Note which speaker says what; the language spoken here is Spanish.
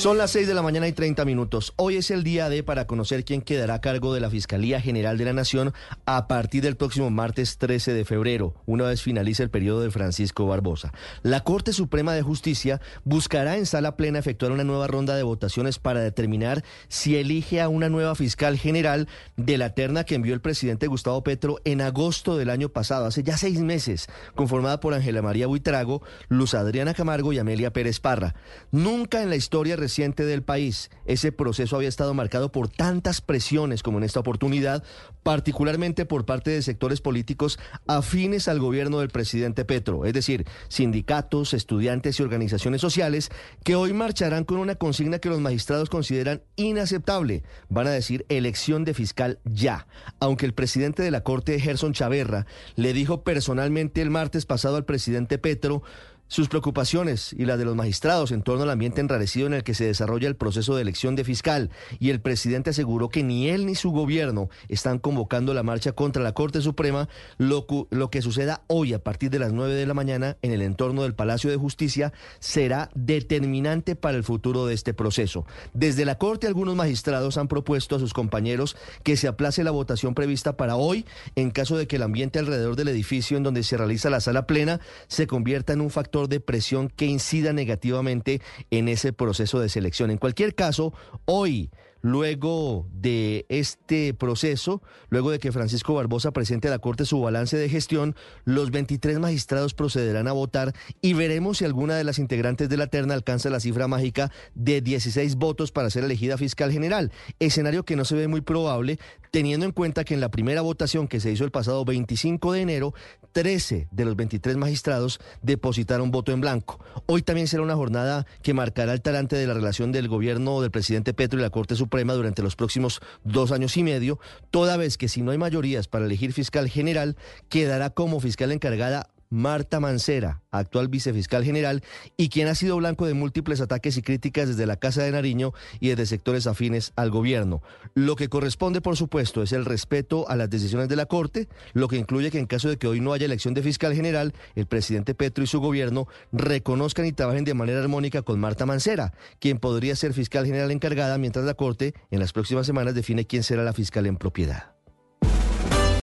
Speaker 1: Son las 6 de la mañana y 30 minutos. Hoy es el día de para conocer quién quedará a cargo de la Fiscalía General de la Nación a partir del próximo martes 13 de febrero, una vez finalice el periodo de Francisco Barbosa. La Corte Suprema de Justicia buscará en sala plena efectuar una nueva ronda de votaciones para determinar si elige a una nueva fiscal general de la terna que envió el presidente Gustavo Petro en agosto del año pasado, hace ya seis meses, conformada por Ángela María Buitrago, Luz Adriana Camargo y Amelia Pérez Parra. Nunca en la historia del país. Ese proceso había estado marcado por tantas presiones como en esta oportunidad, particularmente por parte de sectores políticos afines al gobierno del presidente Petro, es decir, sindicatos, estudiantes y organizaciones sociales que hoy marcharán con una consigna que los magistrados consideran inaceptable. Van a decir elección de fiscal ya. Aunque el presidente de la Corte, Gerson Chaverra, le dijo personalmente el martes pasado al presidente Petro, sus preocupaciones y las de los magistrados en torno al ambiente enrarecido en el que se desarrolla el proceso de elección de fiscal y el presidente aseguró que ni él ni su gobierno están convocando la marcha contra la Corte Suprema, lo, lo que suceda hoy a partir de las 9 de la mañana en el entorno del Palacio de Justicia será determinante para el futuro de este proceso. Desde la Corte algunos magistrados han propuesto a sus compañeros que se aplace la votación prevista para hoy en caso de que el ambiente alrededor del edificio en donde se realiza la sala plena se convierta en un factor de presión que incida negativamente en ese proceso de selección. En cualquier caso, hoy luego de este proceso, luego de que Francisco Barbosa presente a la Corte su balance de gestión, los 23 magistrados procederán a votar y veremos si alguna de las integrantes de la terna alcanza la cifra mágica de 16 votos para ser elegida fiscal general, escenario que no se ve muy probable teniendo en cuenta que en la primera votación que se hizo el pasado 25 de enero, 13 de los 23 magistrados depositaron voto en blanco. Hoy también será una jornada que marcará el talante de la relación del gobierno del presidente Petro y la Corte Suprema durante los próximos dos años y medio, toda vez que si no hay mayorías para elegir fiscal general, quedará como fiscal encargada Marta Mancera, actual vicefiscal general, y quien ha sido blanco de múltiples ataques y críticas desde la Casa de Nariño y desde sectores afines al gobierno. Lo que corresponde, por supuesto, es el respeto a las decisiones de la Corte, lo que incluye que en caso de que hoy no haya elección de fiscal general, el presidente Petro y su gobierno reconozcan y trabajen de manera armónica con Marta Mancera, quien podría ser fiscal general encargada mientras la Corte en las próximas semanas define quién será la fiscal en propiedad.